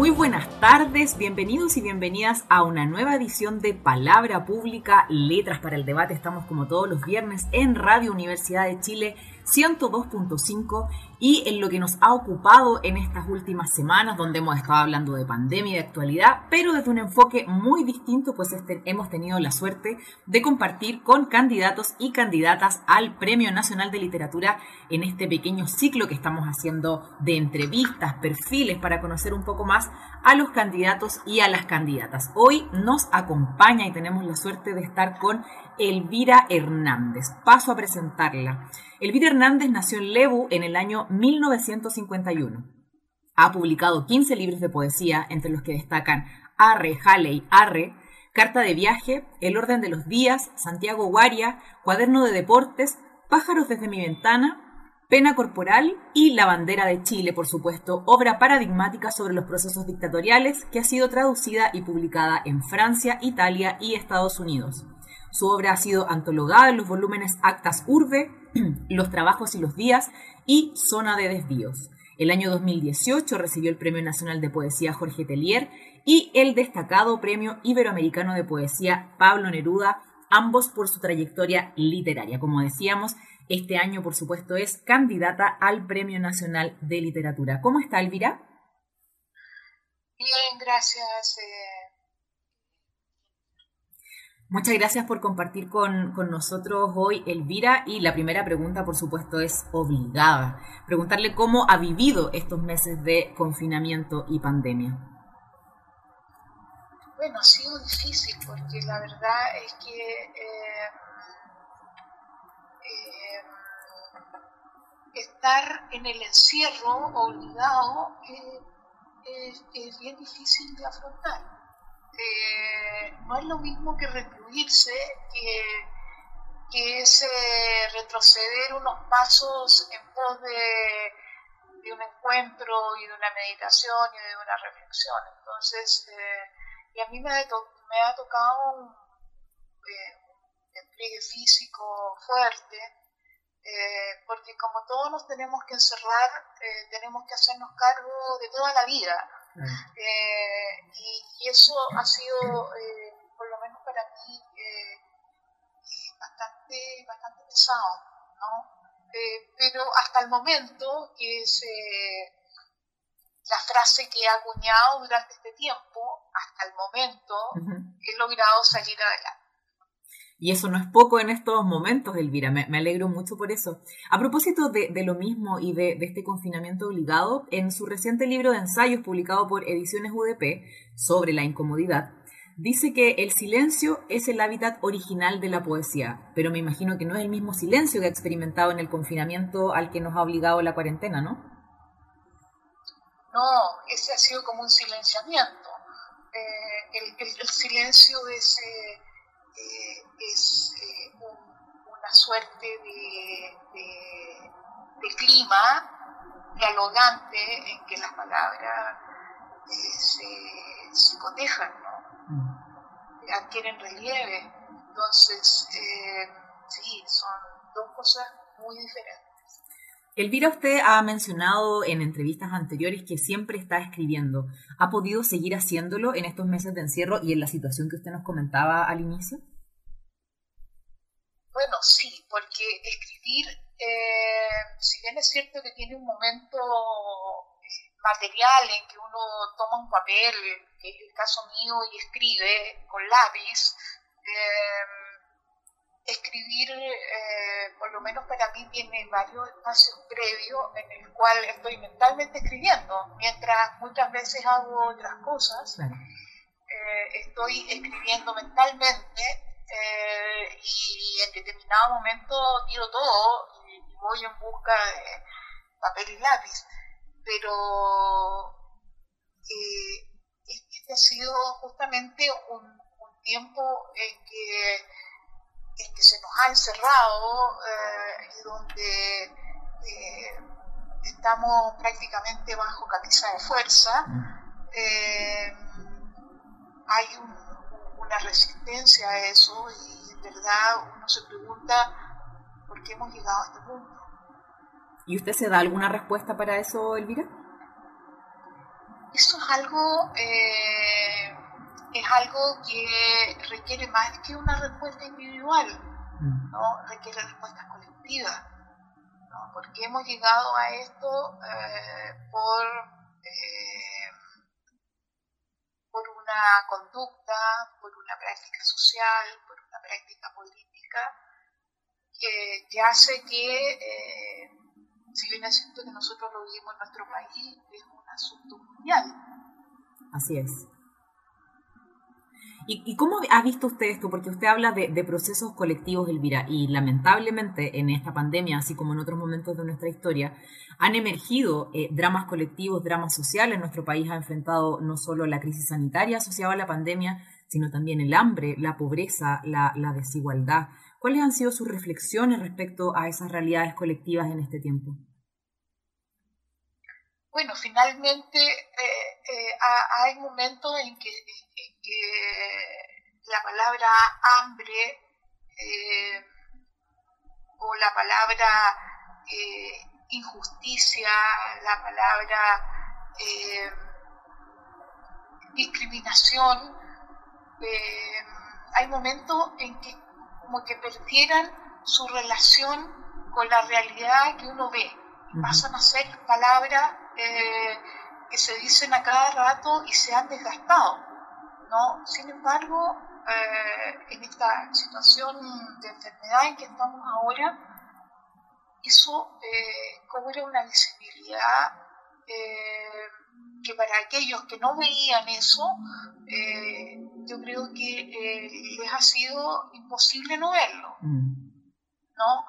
Muy buenas tardes, bienvenidos y bienvenidas a una nueva edición de Palabra Pública, Letras para el Debate. Estamos como todos los viernes en Radio Universidad de Chile 102.5 y en lo que nos ha ocupado en estas últimas semanas, donde hemos estado hablando de pandemia y de actualidad, pero desde un enfoque muy distinto, pues este, hemos tenido la suerte de compartir con candidatos y candidatas al Premio Nacional de Literatura en este pequeño ciclo que estamos haciendo de entrevistas, perfiles, para conocer un poco más a los candidatos y a las candidatas. Hoy nos acompaña y tenemos la suerte de estar con Elvira Hernández. Paso a presentarla. Elvira Hernández nació en Lebu en el año 1951. Ha publicado 15 libros de poesía, entre los que destacan Arre, Halley, Arre, Carta de viaje, El orden de los días, Santiago Guaria, Cuaderno de deportes, Pájaros desde mi ventana, Pena corporal y La bandera de Chile, por supuesto, obra paradigmática sobre los procesos dictatoriales que ha sido traducida y publicada en Francia, Italia y Estados Unidos. Su obra ha sido antologada en los volúmenes Actas Urbe, Los Trabajos y los Días y Zona de Desvíos. El año 2018 recibió el Premio Nacional de Poesía Jorge Tellier y el destacado Premio Iberoamericano de Poesía Pablo Neruda, ambos por su trayectoria literaria. Como decíamos, este año, por supuesto, es candidata al Premio Nacional de Literatura. ¿Cómo está, Elvira? Bien, gracias. Eh, Muchas gracias por compartir con, nosotros hoy, Elvira. Y la primera pregunta, por supuesto, es obligada. Preguntarle cómo ha vivido estos meses de confinamiento y pandemia. Bueno, ha sido difícil porque la verdad es que eh, eh, estar en el encierro obligado eh, es bien difícil de afrontar eh, no es lo mismo que recluirse, que, que es eh, retroceder unos pasos en pos de, un encuentro y de una meditación y de una reflexión. Entonces, eh, y a mí me, me ha tocado un, despliegue físico fuerte, porque como todos nos tenemos que encerrar, tenemos que hacernos cargo de toda la vida eh, y, eso ha sido, eh, por lo menos para mí, eh, bastante, bastante pesado, ¿no? pero hasta el momento, que es la frase que he acuñado durante este tiempo, hasta el momento, he logrado salir adelante. Y eso no es poco en estos momentos, Elvira. Me, alegro mucho por eso. A propósito de, lo mismo y de, este confinamiento obligado, en su reciente libro de ensayos publicado por Ediciones UDP sobre la incomodidad, dice que el silencio es el hábitat original de la poesía, pero me imagino que no es el mismo silencio que ha experimentado en el confinamiento al que nos ha obligado la cuarentena, ¿no? No, ese ha sido como un silenciamiento. Eh, el, silencio es... Eh, eh, es eh, una suerte de, clima dialogante en que las palabras eh, se, se, cotejan, ¿no? Mm. adquieren relieve. Entonces, sí, son dos cosas muy diferentes. Elvira, usted ha mencionado en entrevistas anteriores que siempre está escribiendo. ¿Ha podido seguir haciéndolo en estos meses de encierro y en la situación que usted nos comentaba al inicio? Bueno, sí, porque escribir, eh, si bien es cierto que tiene un momento eh, material en que uno toma un papel, que es el caso mío, y escribe con lápiz, eh, escribir, eh, por lo menos para mí, tiene varios espacios previos en el cual estoy mentalmente escribiendo, mientras muchas veces hago otras cosas. Eh, estoy escribiendo mentalmente eh, y en determinado momento tiro todo y, voy en busca de papel y lápiz. Pero este ha sido justamente un tiempo en que en que se nos ha encerrado y donde estamos prácticamente bajo camisa de fuerza, hay una resistencia a eso y en verdad uno se pregunta por qué hemos llegado a este punto. ¿Y usted se da alguna respuesta para eso, Elvira? Eso es algo, eh, es algo que requiere más que una respuesta individual, mm. ¿no? requiere respuestas colectivas, ¿no? porque hemos llegado a esto eh, por, eh, por una conducta, por una práctica social, por una práctica política que, hace que si bien es cierto que nosotros lo vivimos en nuestro país, es un asunto mundial. Así es. ¿Y, cómo ha visto usted esto? Porque usted habla de, procesos colectivos, Elvira, y lamentablemente en esta pandemia, así como en otros momentos de nuestra historia, han emergido eh, dramas colectivos, dramas sociales. Nuestro país ha enfrentado no solo la crisis sanitaria asociada a la pandemia, sino también el hambre, la pobreza, la, desigualdad. ¿Cuáles han sido sus reflexiones respecto a esas realidades colectivas en este tiempo? Bueno, finalmente eh, eh, hay momentos en que, la palabra hambre eh, o la palabra injusticia, la palabra discriminación, hay momentos en que como que perdieran su relación con la realidad que uno ve. Pasan a ser palabras eh, que se dicen a cada rato y se han desgastado. ¿No? Sin embargo, eh, en esta situación de enfermedad en que estamos ahora, eso eh, cobra una visibilidad que para aquellos que no veían eso, yo creo que les ha sido imposible no verlo. Mm. ¿no?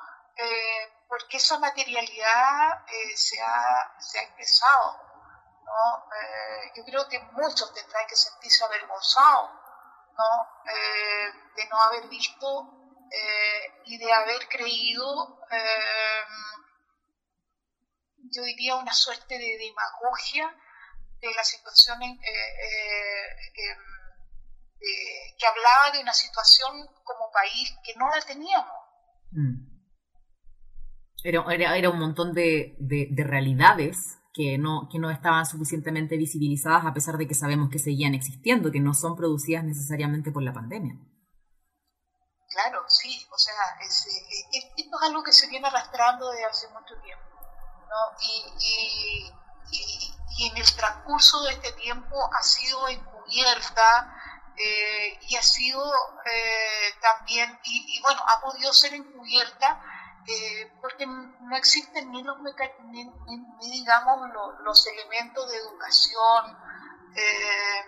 porque esa materialidad eh, se, ha, se, ha, expresado. ¿No? Eh, yo creo que muchos tendrán que sentirse avergonzados ¿no? Eh, de no haber visto y de haber creído, yo diría, una suerte de demagogia de la situación que hablaba de una situación como país que no la teníamos. Mm. Era, era, un montón de, de, realidades que no, que no estaban suficientemente visibilizadas a pesar de que sabemos que seguían existiendo, que no son producidas necesariamente por la pandemia. Claro, sí, o sea, es, esto es algo que se viene arrastrando desde hace mucho tiempo, ¿no? Y, y, y, en el transcurso de este tiempo ha sido encubierta eh, y ha sido eh, también, y, bueno, ha podido ser encubierta eh, porque no existen ni los ni, digamos los elementos de educación eh,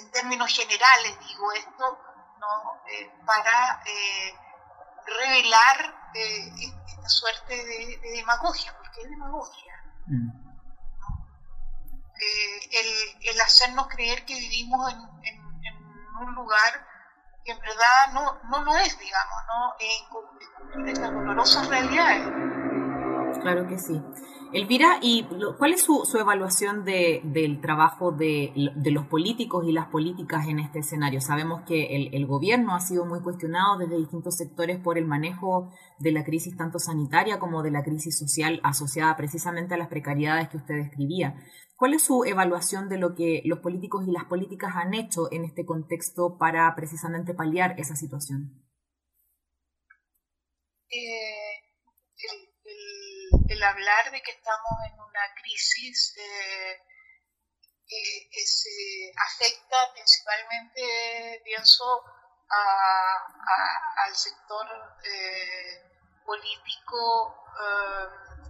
en términos generales digo esto no eh, para revelar esta suerte de, demagogia porque es demagogia mm. el, el, hacernos creer que vivimos en, en un lugar en verdad no, no lo es, digamos, ¿no? En estas dolorosas realidades. Claro que sí. Elvira, ¿y cuál es su, su evaluación de, del trabajo de, de, los políticos y las políticas en este escenario? Sabemos que el, el, gobierno ha sido muy cuestionado desde distintos sectores por el manejo de la crisis tanto sanitaria como de la crisis social asociada precisamente a las precariedades que usted describía. ¿Cuál es su evaluación de lo que los políticos y las políticas han hecho en este contexto para precisamente paliar esa situación? Eh, el, hablar de que estamos en una crisis eh, eh, afecta principalmente, pienso, al sector político,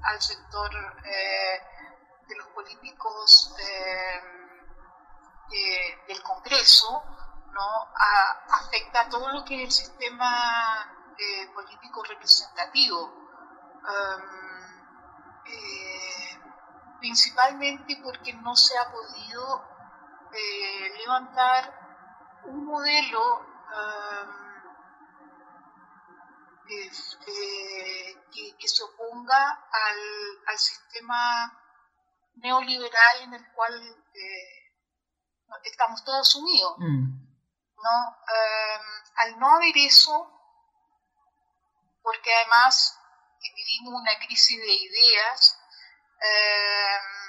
al sector de los políticos eh, del Congreso, ¿no? afecta a todo lo que es el sistema eh, político representativo, eh, principalmente porque no se ha podido levantar un modelo este, que, se oponga al, al, sistema neoliberal en el cual eh, estamos todos unidos. Mm. ¿no? Em, al no haber eso, porque además vivimos una crisis de ideas, em,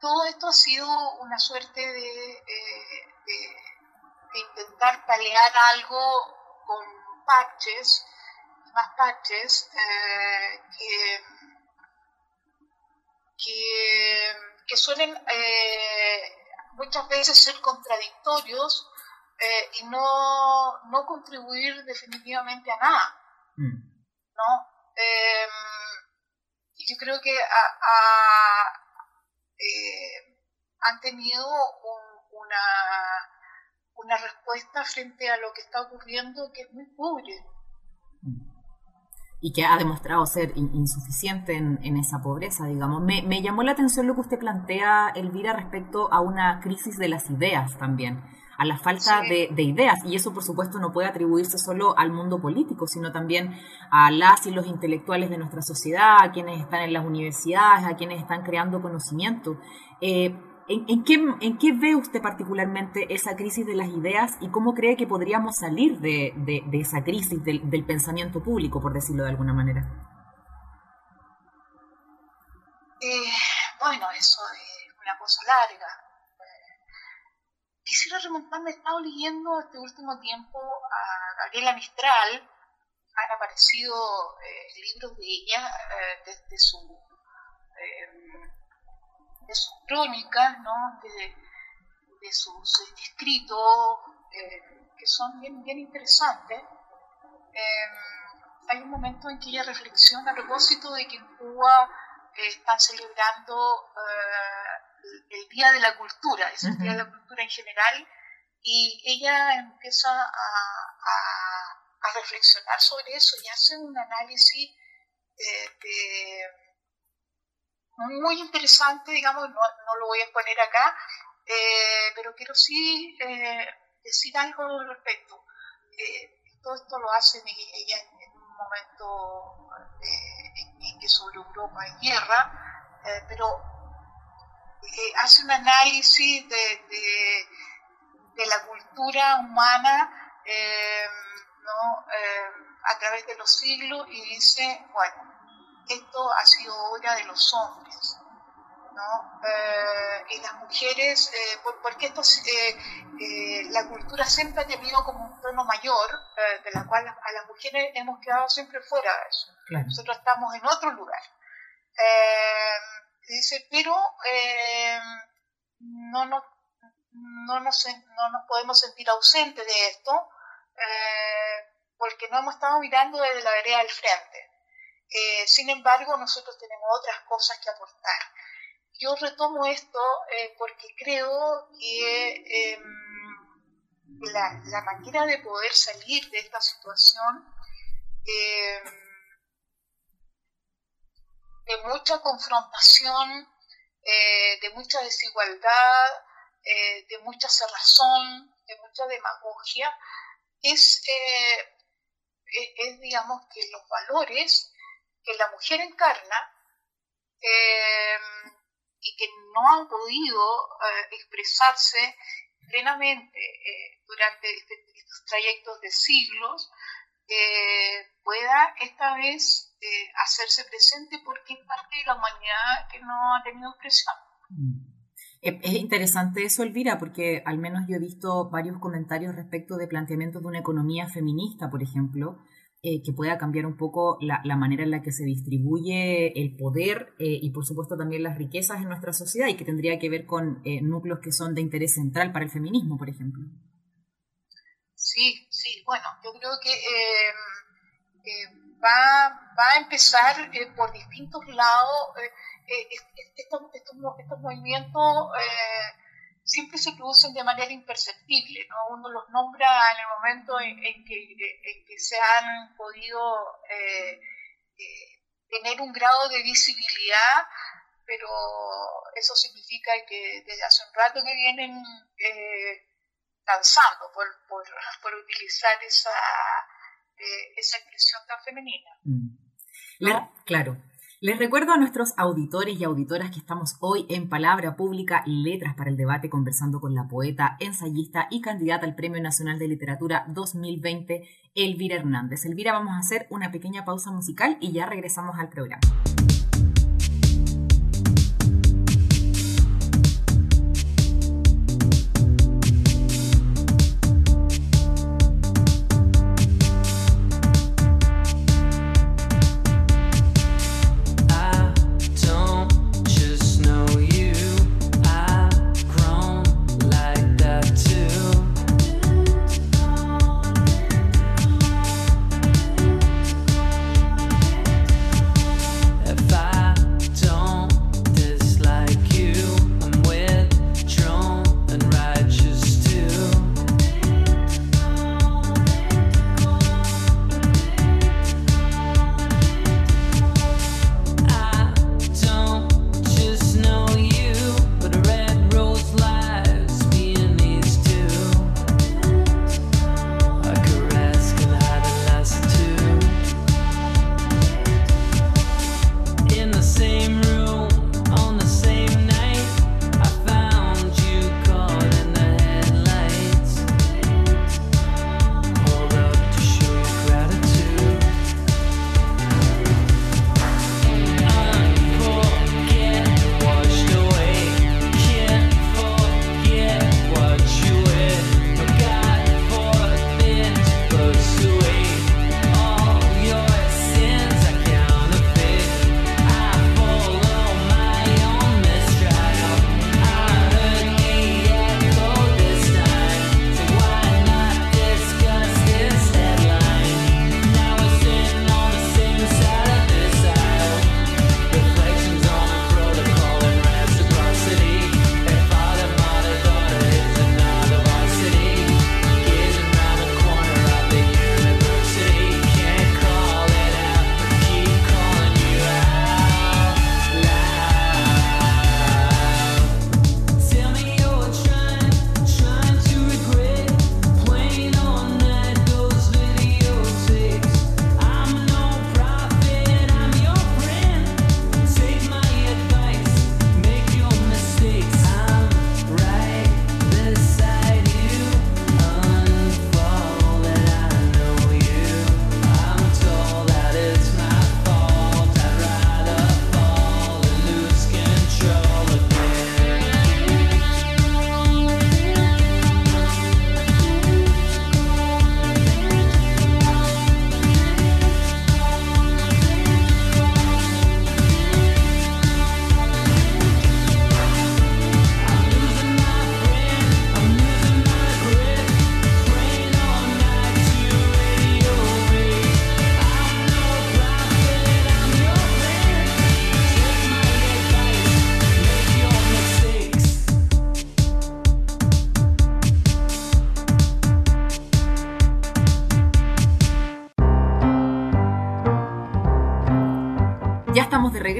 todo esto ha sido una suerte de, eh, de, intentar palear algo con parches, más parches, eh, que, que, suelen eh, muchas veces ser contradictorios y no, no, contribuir definitivamente a nada. Mm. ¿no? Y yo creo que a eh, han tenido una, una respuesta frente a lo que está ocurriendo que es muy pobre. Y que ha demostrado ser insuficiente en, esa pobreza, digamos. Me, me llamó la atención lo que usted plantea, Elvira, respecto a una crisis de las ideas también a la falta de, ideas. Y eso, por supuesto, no puede atribuirse solo al mundo político, sino también a las y los intelectuales de nuestra sociedad, a quienes están en las universidades, a quienes están creando conocimiento. Eh, ¿en, qué, ¿En qué ve usted particularmente esa crisis de las ideas y cómo cree que podríamos salir de, esa crisis del, del pensamiento público, por decirlo de alguna manera? Eh, bueno, eso es una cosa larga quisiera remontarme, he estado leyendo este último tiempo a Gabriela Mistral, han aparecido eh, libros de ella eh, desde su, de sus crónicas, ¿no? de, sus escritos, eh, que son bien, bien interesantes. Em, hay un momento en que ella reflexiona a propósito de que en Cuba están celebrando el Día de la Cultura, es el Día de la Cultura en general, y ella empieza a, reflexionar sobre eso y hace un análisis muy interesante, digamos, no, lo voy a poner acá, eh, pero quiero sí eh, decir algo al respecto. Eh, todo esto lo hace ella en, un momento en, que sobre Europa hay guerra, pero eh, hace un análisis de, de, la cultura humana eh, eh, a través de los siglos y dice, bueno, esto ha sido obra de los hombres. ¿no? y las mujeres, porque esto, la cultura siempre ha tenido como un tono mayor, de la cual a las mujeres hemos quedado siempre fuera de eso. Nosotros estamos en otro lugar dice, pero eh, no, nos, no, nos, no nos podemos sentir ausentes de esto eh, porque no hemos estado mirando desde la vereda del frente. Eh, sin embargo, nosotros tenemos otras cosas que aportar. Yo retomo esto porque creo que em, la, la, manera de poder salir de esta situación em, de mucha confrontación, eh, de mucha desigualdad, eh, de mucha cerrazón, de mucha demagogia, es, eh, e-, es, digamos, que los valores que la mujer encarna y que no han podido expresarse plenamente durante este, estos trayectos de siglos, pueda esta vez eh, hacerse presente porque es parte de la humanidad que no ha tenido expresión. Mm. Es interesante eso, Elvira, porque al menos yo he visto varios comentarios respecto de planteamientos de una economía feminista, por ejemplo, eh, que pueda cambiar un poco la, manera en la que se distribuye el poder eh, y, por supuesto, también las riquezas en nuestra sociedad y que tendría que ver con núcleos que son de interés central para el feminismo, por ejemplo. Sí, sí, bueno, yo creo que va, va a empezar eh, por distintos lados. Eh, eh, estos, estos, movimientos siempre se producen de manera imperceptible, ¿no? Uno los nombra en el momento en, que, que, se han podido tener un grado de visibilidad, pero eso significa que desde hace un rato que vienen danzando, por, por, por utilizar esa esa expresión tan femenina. Mm. claro. Les recuerdo a nuestros auditores y auditoras que estamos hoy en Palabra Pública Letras para el Debate conversando con la poeta, ensayista y candidata al Premio Nacional de Literatura 2020, Elvira Hernández. Elvira, vamos a hacer una pequeña pausa musical y ya regresamos al programa.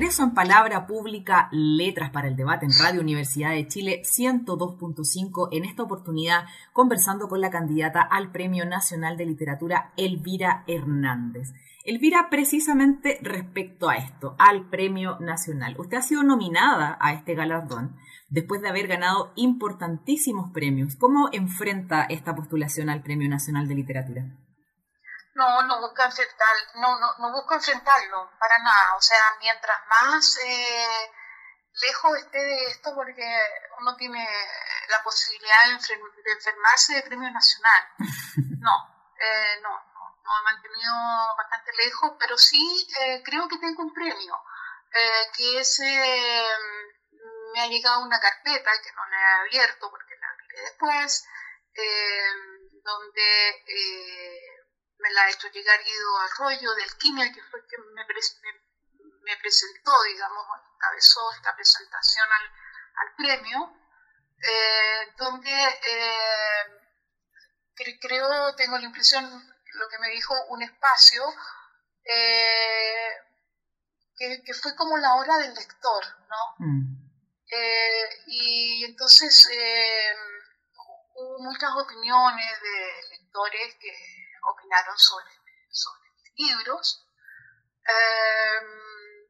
En Palabra Pública, Letras para el Debate en Radio Universidad de Chile 102.5, en esta oportunidad conversando con la candidata al Premio Nacional de Literatura, Elvira Hernández. Elvira, precisamente respecto a esto, al Premio Nacional. Usted ha sido nominada a este galardón después de haber ganado importantísimos premios. ¿Cómo enfrenta esta postulación al Premio Nacional de Literatura? No, no busca enfrentar, no, no, no busco enfrentarlo para nada. O sea, mientras más eh, lejos esté de esto, porque uno tiene la posibilidad de, enfermarse de premio nacional. No, eh, no, no, no, he mantenido bastante lejos, pero sí eh, creo que tengo un premio, que es, me ha llegado una carpeta que no la he abierto porque la abriré después, donde me la ha hecho llegar Guido Arroyo del Quimia, que fue quien me, me, presentó, digamos, encabezó esta presentación al, al premio, eh, donde eh, creo, tengo la impresión, lo que me dijo, un espacio eh, que, fue como la hora del lector, ¿no? Mm. y entonces hubo muchas opiniones de lectores que opinaron sobre, sobre mis libros. Em,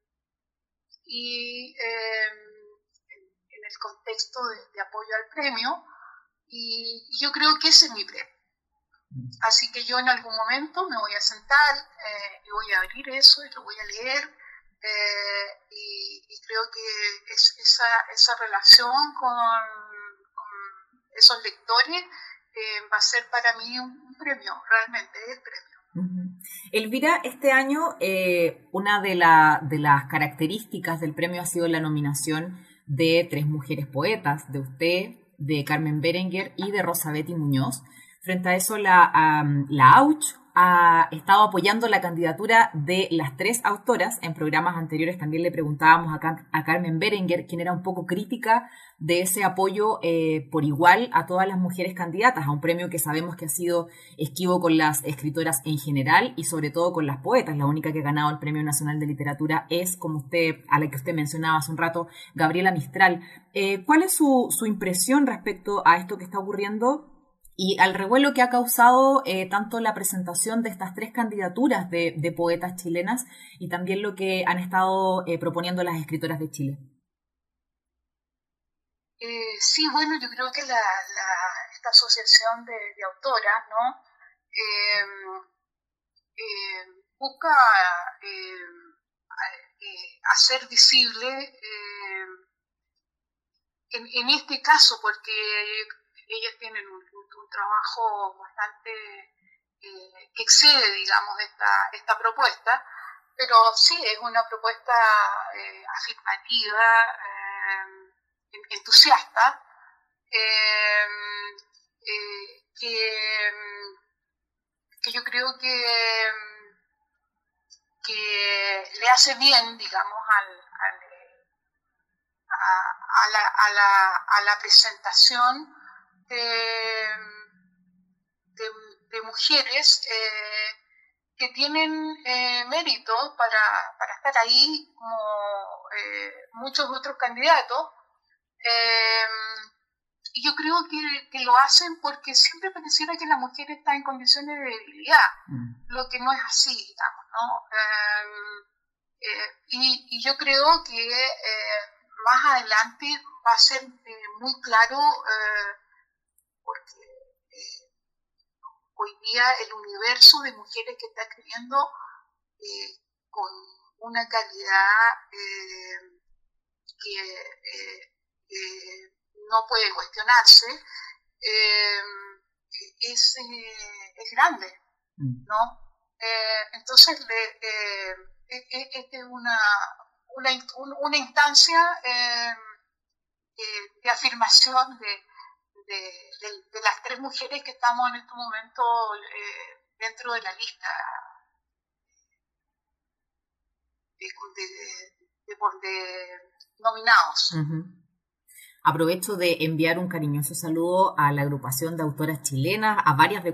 y em, en, el contexto de, apoyo al premio, y, yo creo que ese es mi premio. Así que yo en algún momento me voy a sentar eh, y voy a abrir eso y lo voy a leer eh, y, creo que es, esa, esa relación con, esos lectores eh, va a ser para mí un, premio, realmente es premio. Elvira, este año una de, de las características del premio ha sido la nominación de tres mujeres poetas, de usted, de Carmen Berenguer y de Rosa Betty Muñoz. Frente a eso, la, la AUCH ha estado apoyando la candidatura de las tres autoras. En programas anteriores también le preguntábamos a, Carmen Berenguer, quien era un poco crítica de ese apoyo eh, por igual a todas las mujeres candidatas, a un premio que sabemos que ha sido esquivo con las escritoras en general y sobre todo con las poetas. La única que ha ganado el Premio Nacional de Literatura es, como usted, a la que usted mencionaba hace un rato, Gabriela Mistral. Eh, ¿Cuál es su, su impresión respecto a esto que está ocurriendo? Y al revuelo que ha causado eh, tanto la presentación de estas tres candidaturas de, poetas chilenas y también lo que han estado eh, proponiendo las escritoras de Chile. Eh, sí, bueno, yo creo que esta asociación de, autoras. Em, em, busca em, hacer visible, en este caso, porque ellas tienen un, trabajo bastante eh, que excede, digamos, esta, esta propuesta, pero sí es una propuesta eh, afirmativa, eh, entusiasta, que, que, yo creo que, que le hace bien, digamos, al, a, la, a, la, a la presentación de, de, mujeres eh, que tienen eh, mérito para, para, estar ahí como eh, muchos otros candidatos. y yo creo que, que, lo hacen porque siempre pareciera que la mujer está en condiciones de debilidad, mm. lo que no es así, digamos, ¿no? Y, y, yo creo que más adelante va a ser muy claro porque eh, hoy día el universo de mujeres que está escribiendo eh, con una calidad eh, que no puede cuestionarse es, es, grande, mm. ¿no? entonces, esta es una, una, una instancia de afirmación de, de, las tres mujeres que estamos en este momento eh, dentro de la lista de, nominados. Aprovecho de enviar un cariñoso saludo a la agrupación de autoras chilenas, a varias de,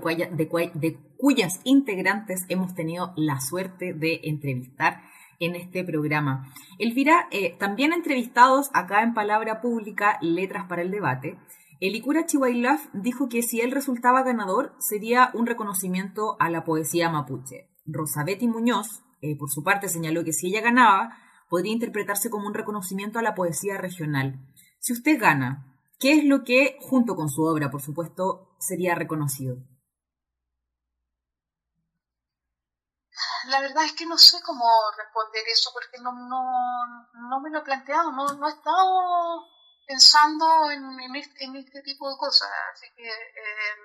cuyas integrantes hemos tenido la suerte de entrevistar en este programa. Elvira, eh, también entrevistados acá en Palabra Pública, Letras para el Debate, Elikura Chihuahilaf dijo que si él resultaba ganador sería un reconocimiento a la poesía mapuche. Rosabetti Muñoz, eh, por su parte, señaló que si ella ganaba, podría interpretarse como un reconocimiento a la poesía regional. Si usted gana, ¿qué es lo que, junto con su obra, por supuesto, sería reconocido? La verdad es que no sé cómo responder eso porque no, no, me lo he planteado, no, no he estado pensando en, este, en, este, tipo de cosas. Así que em,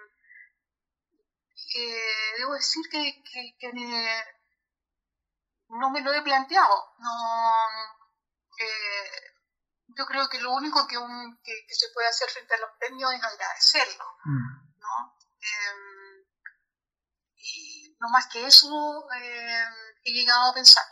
eh, debo decir que, no me lo he planteado. No, eh, yo creo que lo único que, un, que, se puede hacer frente a los premios es agradecerlo. Mm. ¿no? Em, y no más que eso em, he llegado a pensar.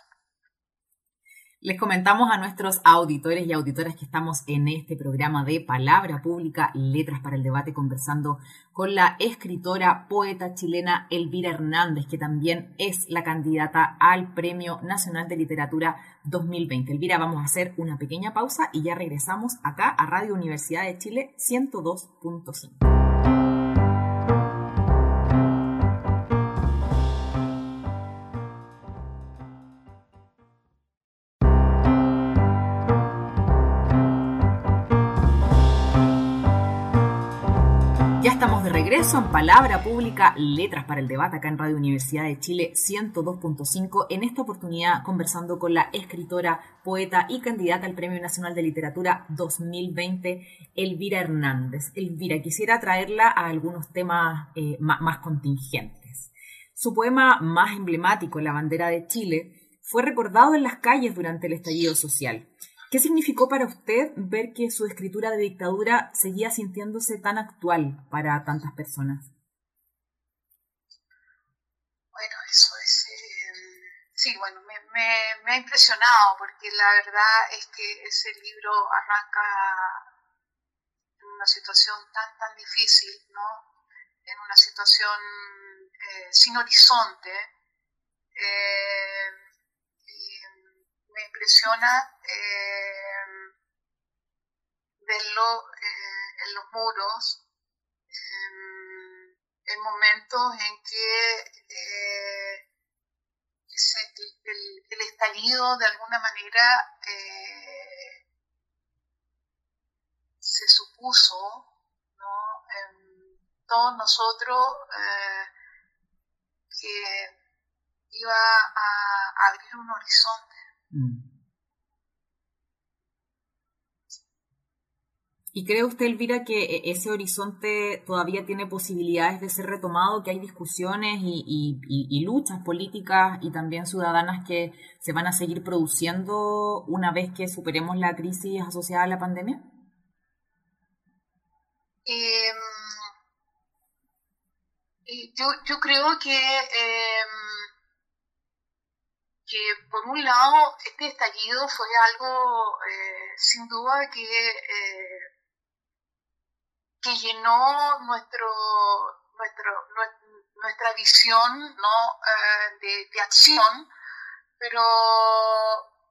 Les comentamos a nuestros auditores y auditoras que estamos en este programa de Palabra Pública, Letras para el Debate, conversando con la escritora, poeta chilena Elvira Hernández, que también es la candidata al Premio Nacional de Literatura 2020. Elvira, vamos a hacer una pequeña pausa y ya regresamos acá a Radio Universidad de Chile 102.5. regreso en Palabra Pública, Letras para el Debate acá en Radio Universidad de Chile 102.5. En esta oportunidad conversando con la escritora, poeta y candidata al Premio Nacional de Literatura 2020, Elvira Hernández. Elvira, quisiera traerla a algunos temas eh, más contingentes. Su poema más emblemático, La bandera de Chile, fue recordado en las calles durante el estallido social. ¿Qué significó para usted ver que su escritura de dictadura seguía sintiéndose tan actual para tantas personas? Bueno, eso es... Eh, sí, bueno, me, ha impresionado porque la verdad es que ese libro arranca en una situación tan, tan difícil, ¿no? En una situación eh, sin horizonte. Eh, me impresiona eh, verlo eh, en los muros, en momentos en que eh, el, estallido de alguna manera se supuso en todos nosotros que iba a abrir un horizonte ¿Y cree usted, Elvira, que e-, ese horizonte todavía tiene posibilidades de ser retomado, que hay discusiones y, luchas políticas y también ciudadanas que se van a seguir produciendo una vez que superemos la crisis asociada a la pandemia? Em, yo, creo que em, que por un lado este estallido fue algo eh, sin duda que, eh, que llenó nuestro, nuestro, nuestra visión ¿no? Eh, de, acción, pero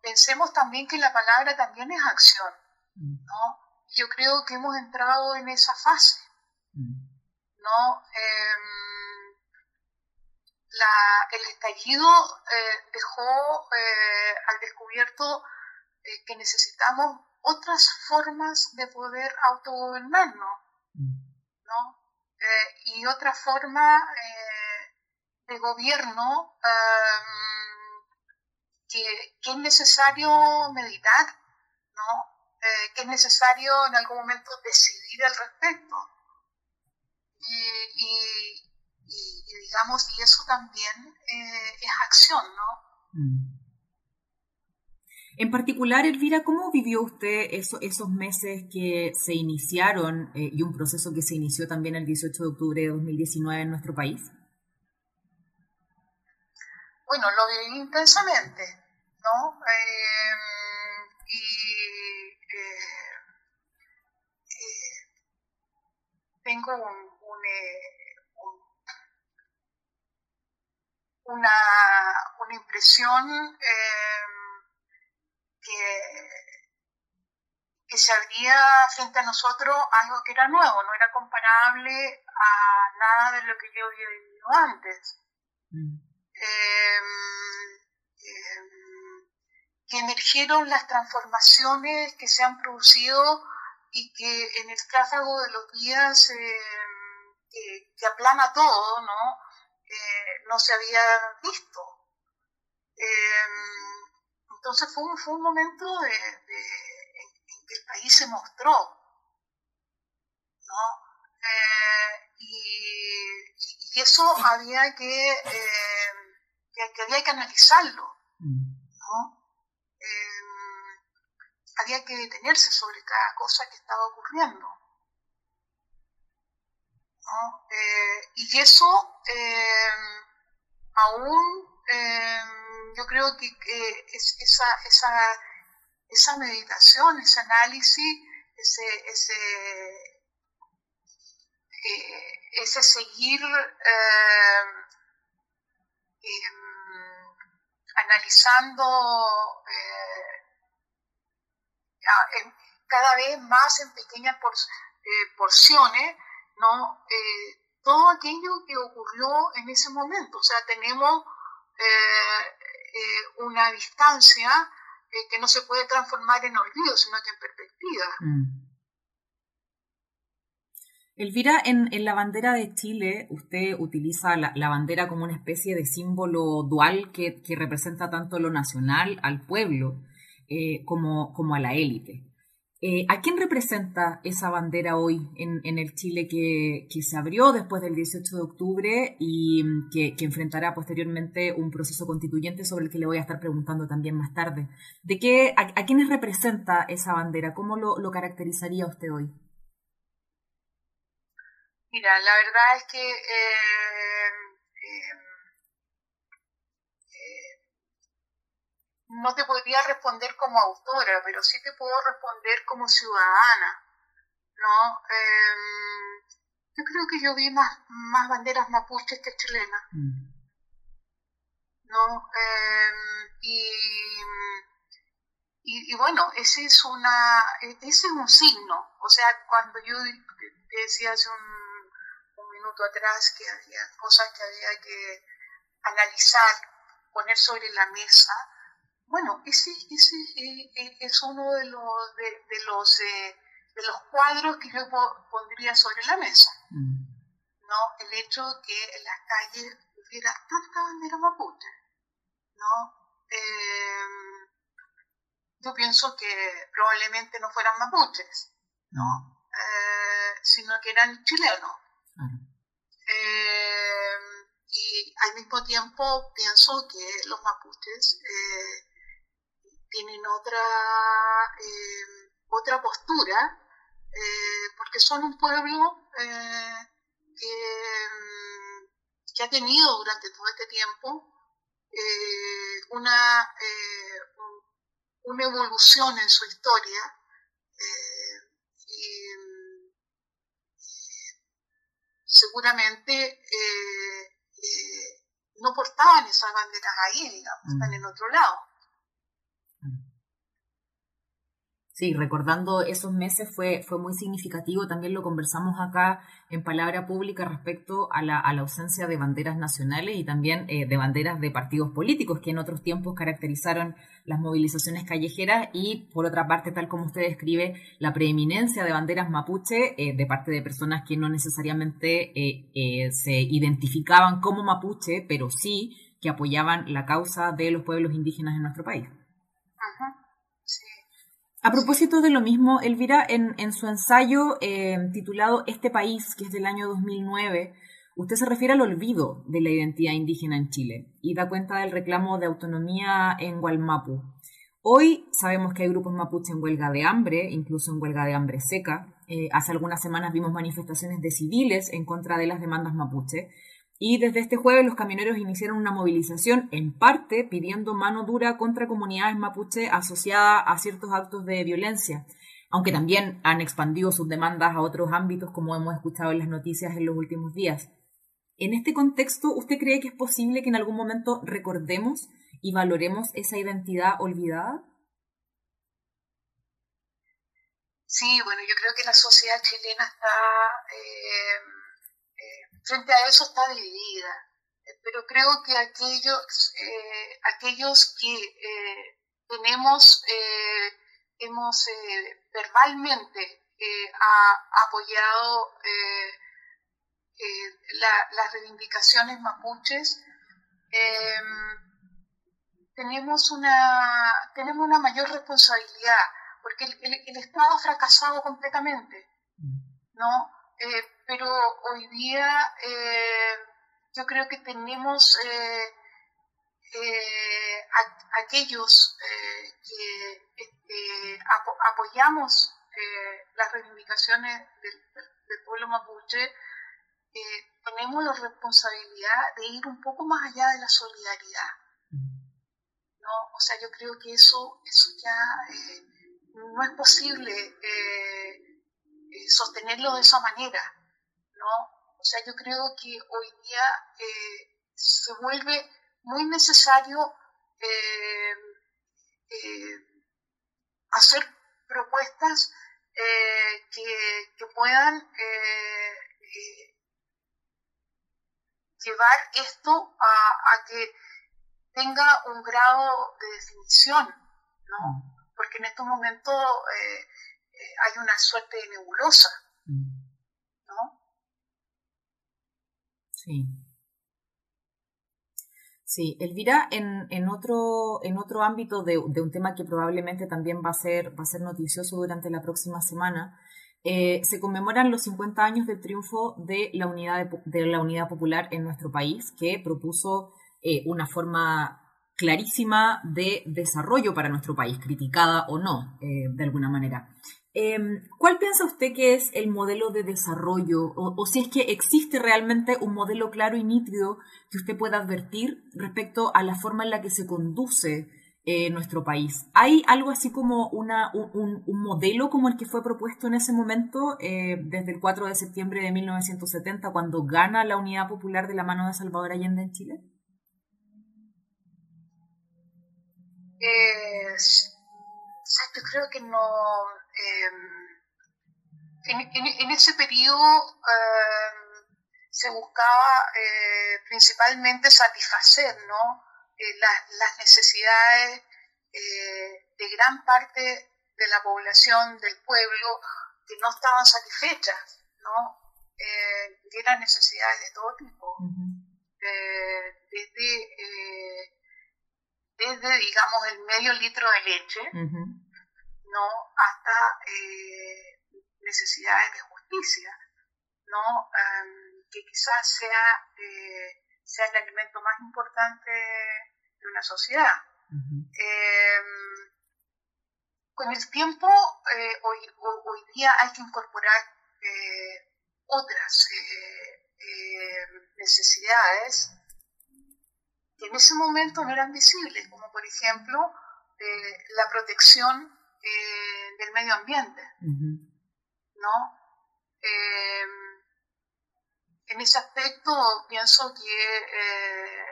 pensemos también que la palabra también es acción. ¿no? Yo creo que hemos entrado en esa fase. ¿no? El estallido eh, dejó eh, al descubierto eh, que necesitamos otras formas de poder autogobernarnos, ¿no? y otra forma de gobierno que, que, es necesario meditar, ¿no? que es necesario en algún momento decidir al respecto. y, y, digamos, y eso también eh, es acción, ¿no? Mm. En particular, Elvira, ¿cómo vivió usted esos meses que se iniciaron eh, y un proceso que se inició también el 18 de octubre de 2019 en nuestro país? Bueno, lo viví intensamente, ¿no? Eh, y tengo un, una, una impresión em, que, que se abría frente a nosotros algo que era nuevo, no era comparable a nada de lo que yo había vivido antes. Mm. Em, em, que emergieron las transformaciones que se han producido y que en el tráfago de los días que, que, aplana todo, ¿no? No se había visto. Em, entonces fue un, fue un momento de, en, que el país se mostró, ¿no? Eh, y, eso había que, em, que, había que analizarlo, ¿no? Em, había que detenerse sobre cada cosa que estaba ocurriendo. Eh, y eso aún em, yo creo que, es, esa, esa, esa, meditación, ese análisis, ese, ese, eh, ese seguir em, analizando eh, cada vez más en pequeñas eh, porciones, ¿no? todo aquello que ocurrió en ese momento. O sea, tenemos eh, eh, una distancia eh, que no se puede transformar en olvido, sino que en perspectiva. Mm. Elvira, en, la bandera de Chile, usted utiliza la, bandera como una especie de símbolo dual que, representa tanto lo nacional al pueblo eh, como, a la élite. Eh, ¿A quién representa esa bandera hoy en, el Chile que, se abrió después del 18 de octubre y que, enfrentará posteriormente un proceso constituyente sobre el que le voy a estar preguntando también más tarde? ¿De qué, a, quiénes representa esa bandera? ¿Cómo lo caracterizaría usted hoy? Mira, la verdad es que eh, eh, no te podría responder como autora, pero sí te puedo responder como ciudadana, ¿no? yo creo que yo vi más, más banderas mapuches que chilenas. ¿no? y, y, bueno, ese es una, ese es un signo, o sea, cuando yo decía hace un atrás que había cosas que había que analizar, poner sobre la mesa. Bueno, ese, ese eh, eh, es uno de los, de, los, eh, de los cuadros que yo pondría sobre la mesa. Mm. ¿no? El hecho de que en las calles hubiera tanta bandera mapuche. ¿no? yo pienso que probablemente no fueran mapuches, ¿no? sino que eran chilenos. Eh, y al mismo tiempo pienso que los mapuches eh, tienen otra, eh, otra postura, porque son un pueblo que, que, ha tenido durante todo este tiempo una, una evolución en su historia seguramente eh, eh, no portaban esas banderas ahí, digamos, están mm. en otro lado. Sí, recordando esos meses fue, fue muy significativo, también lo conversamos acá en palabra pública respecto a la, ausencia de banderas nacionales y también eh, de banderas de partidos políticos que en otros tiempos caracterizaron las movilizaciones callejeras y por otra parte, tal como usted describe, la preeminencia de banderas mapuche eh, de parte de personas que no necesariamente eh, se identificaban como mapuche, pero sí que apoyaban la causa de los pueblos indígenas en nuestro país. A propósito de lo mismo, Elvira, en, su ensayo eh, titulado Este país, que es del año 2009, usted se refiere al olvido de la identidad indígena en Chile y da cuenta del reclamo de autonomía en Gualmapu. Hoy sabemos que hay grupos mapuche en huelga de hambre, incluso en huelga de hambre seca. Eh, hace algunas semanas vimos manifestaciones de civiles en contra de las demandas mapuche. Y desde este jueves los camioneros iniciaron una movilización en parte pidiendo mano dura contra comunidades mapuche asociadas a ciertos actos de violencia, aunque también han expandido sus demandas a otros ámbitos como hemos escuchado en las noticias en los últimos días. En este contexto, ¿usted cree que es posible que en algún momento recordemos y valoremos esa identidad olvidada? Sí, bueno, yo creo que la sociedad chilena está... Eh frente a eso está dividida. Pero creo que aquellos, eh, aquellos que eh, tenemos, eh, hemos verbalmente apoyado las reivindicaciones mapuches, tenemos una, tenemos una mayor responsabilidad, porque el, el Estado ha fracasado completamente, ¿no? Eh, pero hoy día eh, yo creo que tenemos eh, aquellos que apoyamos las reivindicaciones del, pueblo mapuche, tenemos la responsabilidad de ir un poco más allá de la solidaridad. ¿no? O sea, yo creo que eso, eso ya no es posible eh, sostenerlo de esa manera, ¿no? O sea, yo creo que hoy día eh, se vuelve muy necesario eh, hacer propuestas que, puedan llevar esto a, que tenga un grado de definición, ¿no? Porque en estos momentos hay una suerte de nebulosa. Mm. ¿no? Sí. Sí, Elvira, en, en, otro, en otro ámbito de, de, un tema que probablemente también va a ser, va a ser noticioso durante la próxima semana, eh, se conmemoran los 50 años del triunfo de la unidad, de, la unidad popular en nuestro país, que propuso eh, una forma clarísima de desarrollo para nuestro país, criticada o no, eh, de alguna manera. Em, ¿Cuál piensa usted que es el modelo de desarrollo o, si es que existe realmente un modelo claro y nítido que usted pueda advertir respecto a la forma en la que se conduce eh, nuestro país? ¿Hay algo así como un, modelo como el que fue propuesto en ese momento, eh, desde el 4 de septiembre de 1970, cuando gana la Unidad Popular de la mano de Salvador Allende en Chile? Eh, yo creo que no Em, en, ese periodo em, se buscaba eh, principalmente satisfacer eh, las necesidades eh, de gran parte de la población del pueblo que no estaban satisfechas, ¿no? eran necesidades de todo tipo, desde, desde, digamos, el medio litro de leche, ¿no? hasta eh, necesidades de justicia, ¿no? Em, que quizás sea, eh, sea el alimento más importante de una sociedad. Em, con el tiempo, eh, hoy, hoy, día hay que incorporar otras necesidades que en ese momento no eran visibles, como por ejemplo la protección eh, del medio ambiente, ¿no? Eh, en ese aspecto pienso que eh,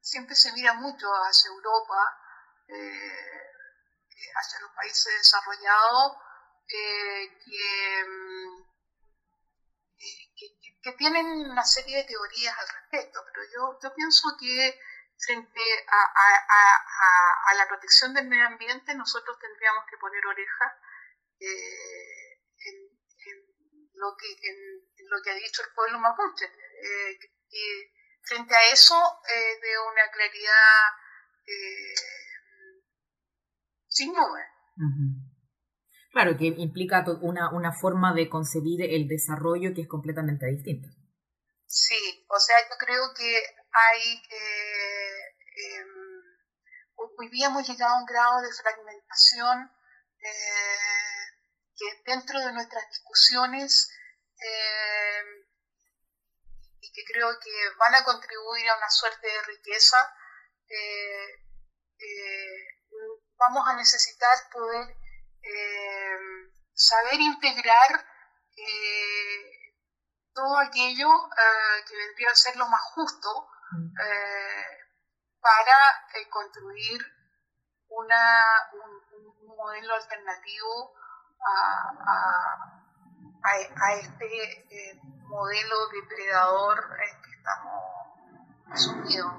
siempre se mira mucho hacia Europa, hacia los países desarrollados, mm, que, que, tienen una serie de teorías al respecto, pero yo, yo pienso que frente a, la protección del medio ambiente, nosotros tendríamos que poner oreja eh, en, lo que, en, lo que ha dicho el pueblo mapuche. Eh, y frente a eso, eh, de una claridad sin nube. Claro, que implica una, una forma de concebir el desarrollo que es completamente distinta. Sí, o sea, yo creo que hay Em, hoy día hemos llegado a un grado de fragmentación eh, que dentro de nuestras discusiones em, y que creo que van a contribuir a una suerte de riqueza, eh, eh, vamos a necesitar poder em, saber integrar todo aquello que vendría a ser lo más justo mm para eh, construir una, un, modelo alternativo a, a, este eh, modelo depredador en que estamos sumidos.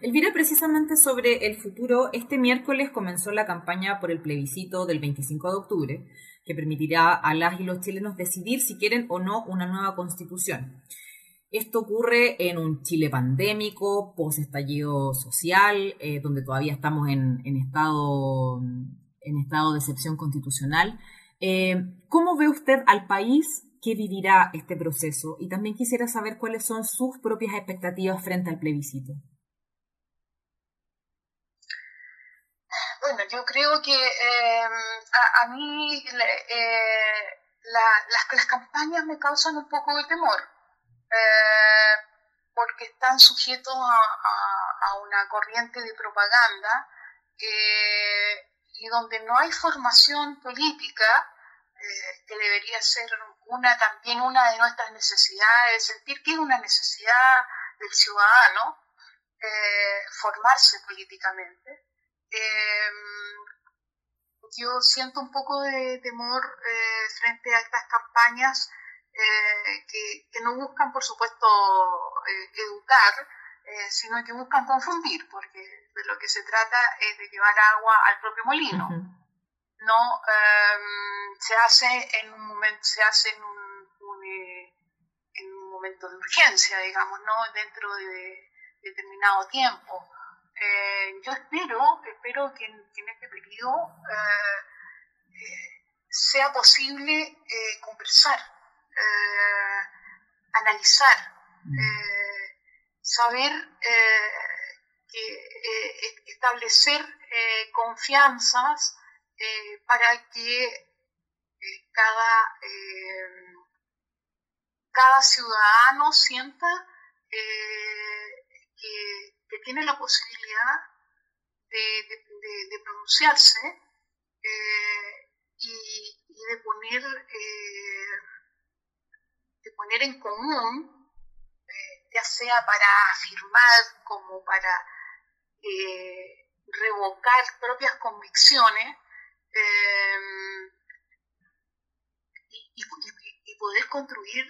Elvira, precisamente sobre el futuro, este miércoles comenzó la campaña por el plebiscito del 25 de octubre, que permitirá a las y los chilenos decidir si quieren o no una nueva constitución. Esto ocurre en un Chile pandémico, post-estallido social, eh, donde todavía estamos en, estado, en estado de excepción constitucional. Eh, ¿Cómo ve usted al país que vivirá este proceso? Y también quisiera saber cuáles son sus propias expectativas frente al plebiscito. Bueno, yo creo que eh, a, mí las campañas me causan un poco de temor eh, porque están sujetos a, una corriente de propaganda eh, y donde no hay formación política, eh, que debería ser una también una de nuestras necesidades, sentir que es una necesidad del ciudadano formarse políticamente. yo siento un poco de temor frente a estas campañas eh, que, no buscan, por supuesto, eh, educar, eh, sino que buscan confundir, porque de lo que se trata es de llevar agua al propio molino. No em, se hace en un momento, se hace en un, momento de urgencia, digamos, ¿no? Dentro de determinado tiempo. Eh, yo espero, espero que en, este periodo eh, eh, sea posible conversar, analizar, mm. saber que establecer confianzas para que cada, cada ciudadano sienta que que tiene la posibilidad de, pronunciarse eh, y, de poner eh, de poner en común eh, ya sea para afirmar como para revocar propias convicciones y, poder construir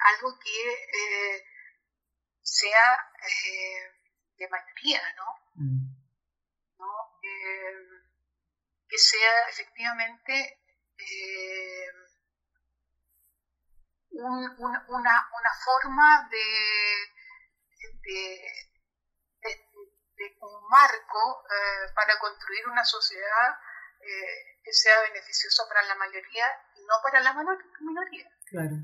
algo que sea de mayoría, ¿no? Mm. Eh, que sea efectivamente eh, una, forma de, de, un marco eh, para construir una sociedad que sea beneficiosa para la mayoría y no para la minoría. Claro.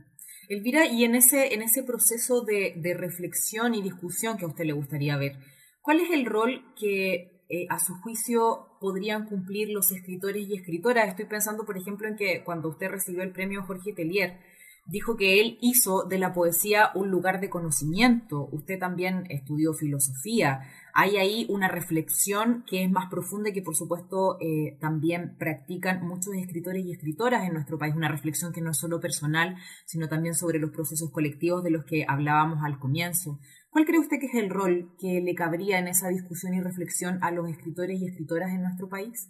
Elvira, y en ese, en ese proceso de, reflexión y discusión que a usted le gustaría ver, ¿cuál es el rol que eh, a su juicio podrían cumplir los escritores y escritoras? Estoy pensando, por ejemplo, en que cuando usted recibió el premio Jorge Tellier, dijo que él hizo de la poesía un lugar de conocimiento. Usted también estudió filosofía. Hay ahí una reflexión que es más profunda y que por supuesto eh, también practican muchos escritores y escritoras en nuestro país. Una reflexión que no es solo personal, sino también sobre los procesos colectivos de los que hablábamos al comienzo. ¿Cuál cree usted que es el rol que le cabría en esa discusión y reflexión a los escritores y escritoras en nuestro país?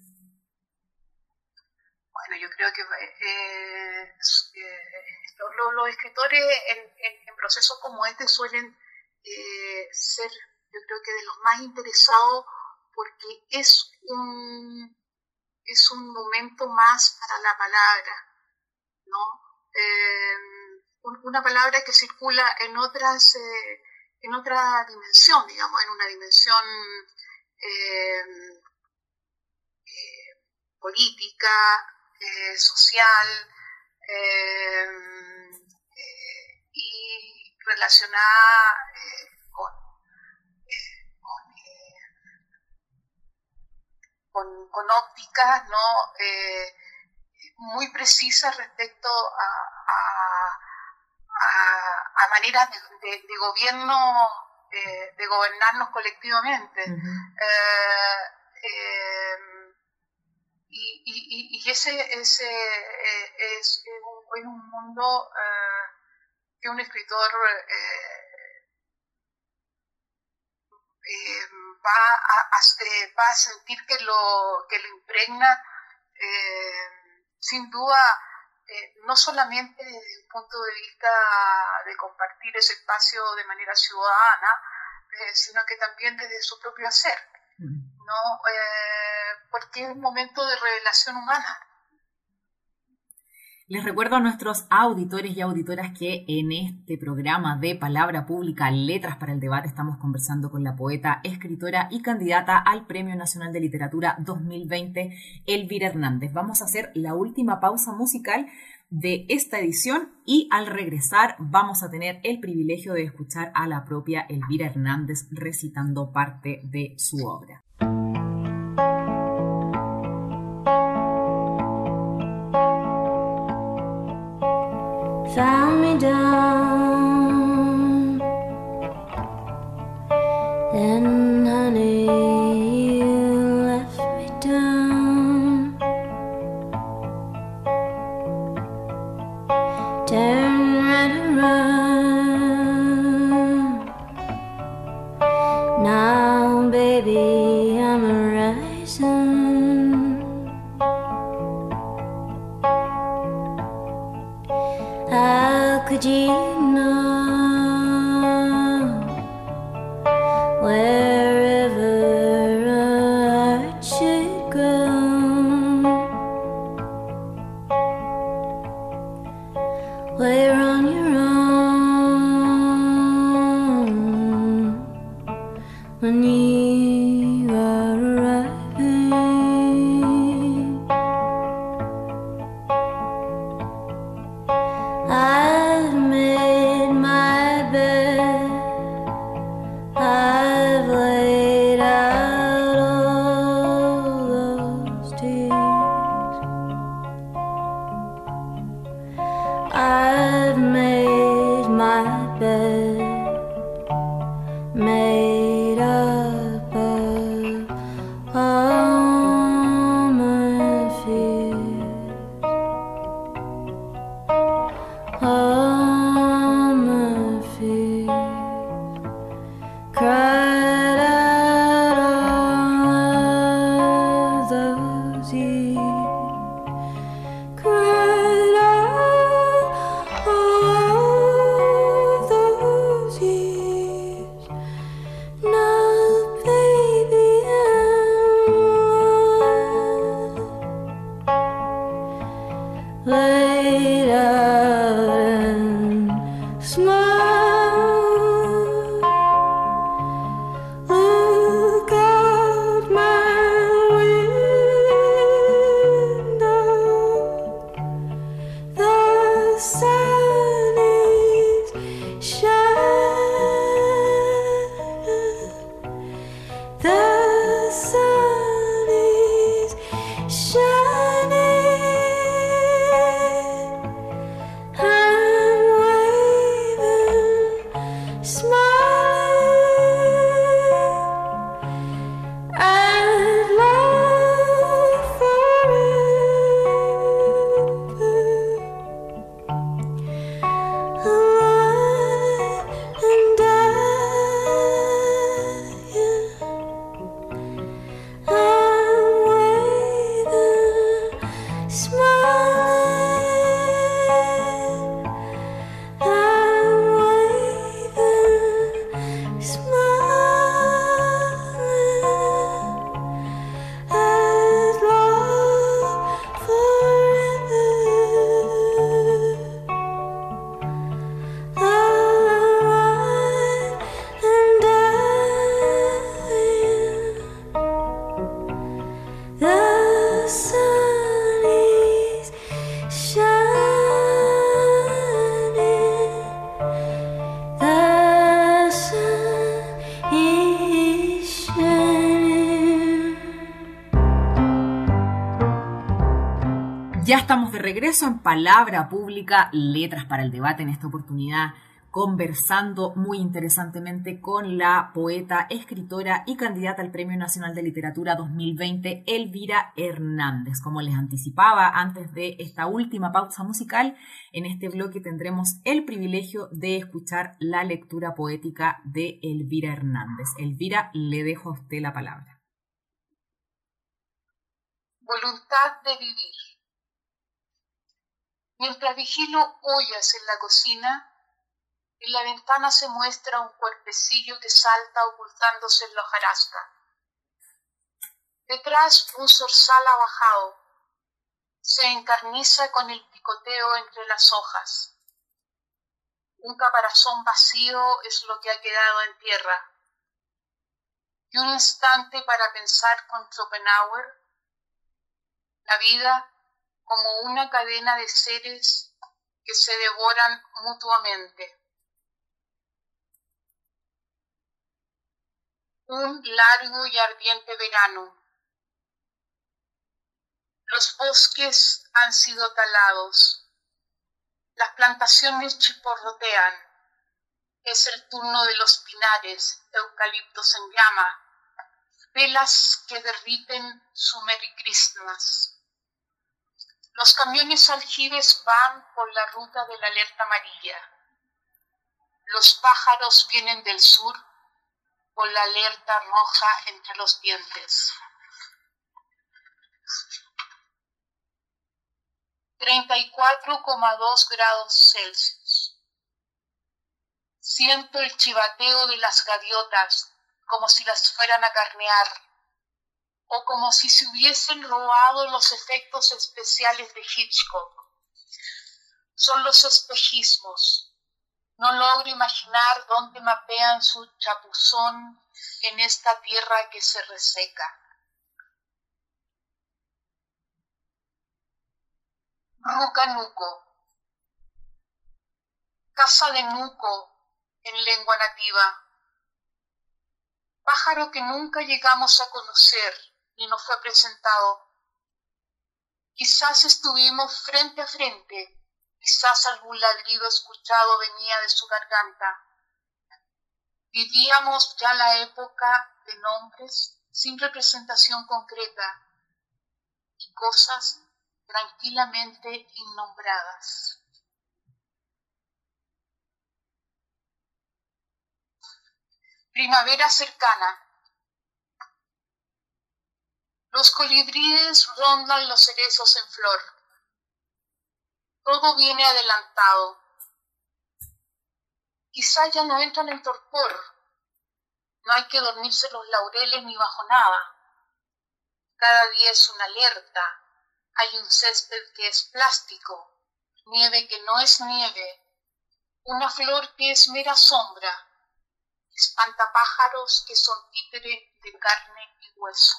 Bueno, yo creo que eh, eh los, escritores en, procesos como este suelen eh, ser, yo creo que de los más interesados porque es un, es un momento más para la palabra, ¿no? Eh, una palabra que circula en otras, eh, en otra dimensión, digamos, en una dimensión política, social, relacionada eh, con, eh, con, con, ópticas ¿no? Eh, muy precisas respecto a, a, maneras de, gobierno, de gobernarnos colectivamente. Y, y, ese, ese es, un, un mundo que un escritor eh, eh, va, a, eh, va, a, sentir que lo, que lo impregna, sin duda, no solamente desde el punto de vista de compartir ese espacio de manera ciudadana, sino que también desde su propio hacer. ¿No? porque es un momento de revelación humana. Les recuerdo a nuestros auditores y auditoras que en este programa de Palabra Pública, Letras para el Debate, estamos conversando con la poeta, escritora y candidata al Premio Nacional de Literatura 2020, Elvira Hernández. Vamos a hacer la última pausa musical de esta edición y al regresar vamos a tener el privilegio de escuchar a la propia Elvira Hernández recitando parte de su obra. Found me down. We're on your own. Regreso en Palabra Pública, Letras para el Debate, en esta oportunidad conversando muy interesantemente con la poeta, escritora y candidata al Premio Nacional de Literatura 2020, Elvira Hernández. Como les anticipaba antes de esta última pausa musical, en este bloque tendremos el privilegio de escuchar la lectura poética de Elvira Hernández. Elvira, le dejo a usted la palabra. Voluntad de vivir. Mientras vigilo ollas en la cocina, en la ventana se muestra un cuerpecillo que salta ocultándose en la hojarasca. Detrás un zorzal abajado se encarniza con el picoteo entre las hojas. Un caparazón vacío es lo que ha quedado en tierra. Y un instante para pensar con Schopenhauer, la vida como una cadena de seres que se devoran mutuamente. Un largo y ardiente verano. Los bosques han sido talados. Las plantaciones chiporrotean. Es el turno de los pinares, eucaliptos en llama, velas que derriten su Merry Christmas. Los camiones aljibes van por la ruta de la alerta amarilla. Los pájaros vienen del sur con la alerta roja entre los dientes. 34,2 grados Celsius. Siento el chivateo de las gaviotas como si las fueran a carnear o como si se hubiesen robado los efectos especiales de Hitchcock. Son los espejismos, No logro imaginar dónde mapean su chapuzón en esta tierra que se reseca. Rucanuco. Casa de Nuco en lengua nativa. Pájaro que nunca llegamos a conocer ni nos fue presentado. Quizás estuvimos frente a frente, quizás algún ladrido escuchado venía de su garganta. Vivíamos ya la época de nombres sin representación concreta y cosas tranquilamente innombradas. Primavera cercana. Los colibríes rondan los cerezos en flor. Todo viene adelantado. Quizá ya no entran en torpor. No hay que dormirse los laureles ni bajo nada. Cada día es una alerta, hay un césped que es plástico, nieve que no es nieve, una flor que es mera sombra, espantapájaros que son títere de carne y hueso.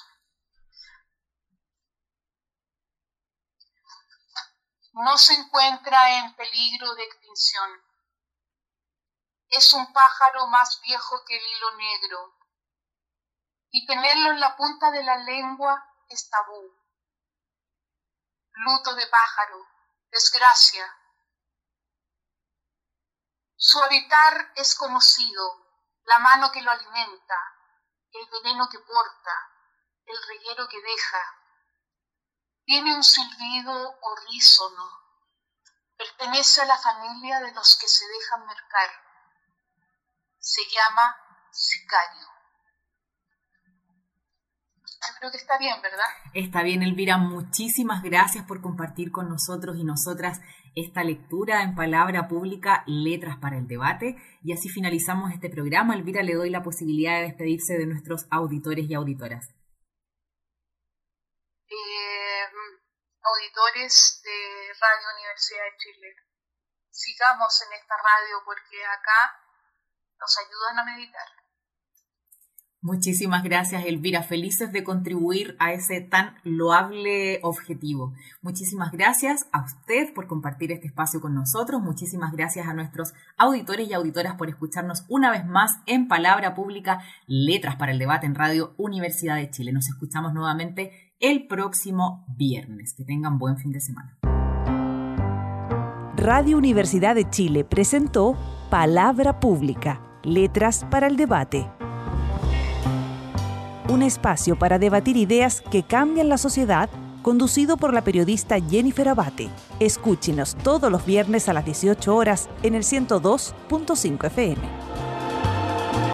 No se encuentra en peligro de extinción. Es un pájaro más viejo que el hilo negro, y tenerlo en la punta de la lengua es tabú luto de pájaro, desgracia. Su habitar es conocido, la mano que lo alimenta, el veneno que porta, el reguero que deja. Tiene un silbido horrísono, pertenece a la familia de los que se dejan mercar. Se llama sicario creo que está bien, ¿verdad? Está bien, Elvira. Muchísimas gracias por compartir con nosotros y nosotras esta lectura en palabra pública, Letras para el Debate. Y así finalizamos este programa. Elvira, le doy la posibilidad de despedirse de nuestros auditores y auditoras. Eh, auditores de Radio Universidad de Chile, sigamos en esta radio porque acá nos ayudan a meditar. Muchísimas gracias, Elvira. Felices de contribuir a ese tan loable objetivo. Muchísimas gracias a usted por compartir este espacio con nosotros. Muchísimas gracias a nuestros auditores y auditoras por escucharnos una vez más en Palabra Pública, Letras para el Debate en Radio Universidad de Chile. Nos escuchamos nuevamente el próximo viernes. Que tengan buen fin de semana. Radio Universidad de Chile presentó Palabra Pública, Letras para el Debate un espacio para debatir ideas que cambian la sociedad, conducido por la periodista Jennifer Abate. Escúchenos todos los viernes a las 18 horas en el 102.5 FM.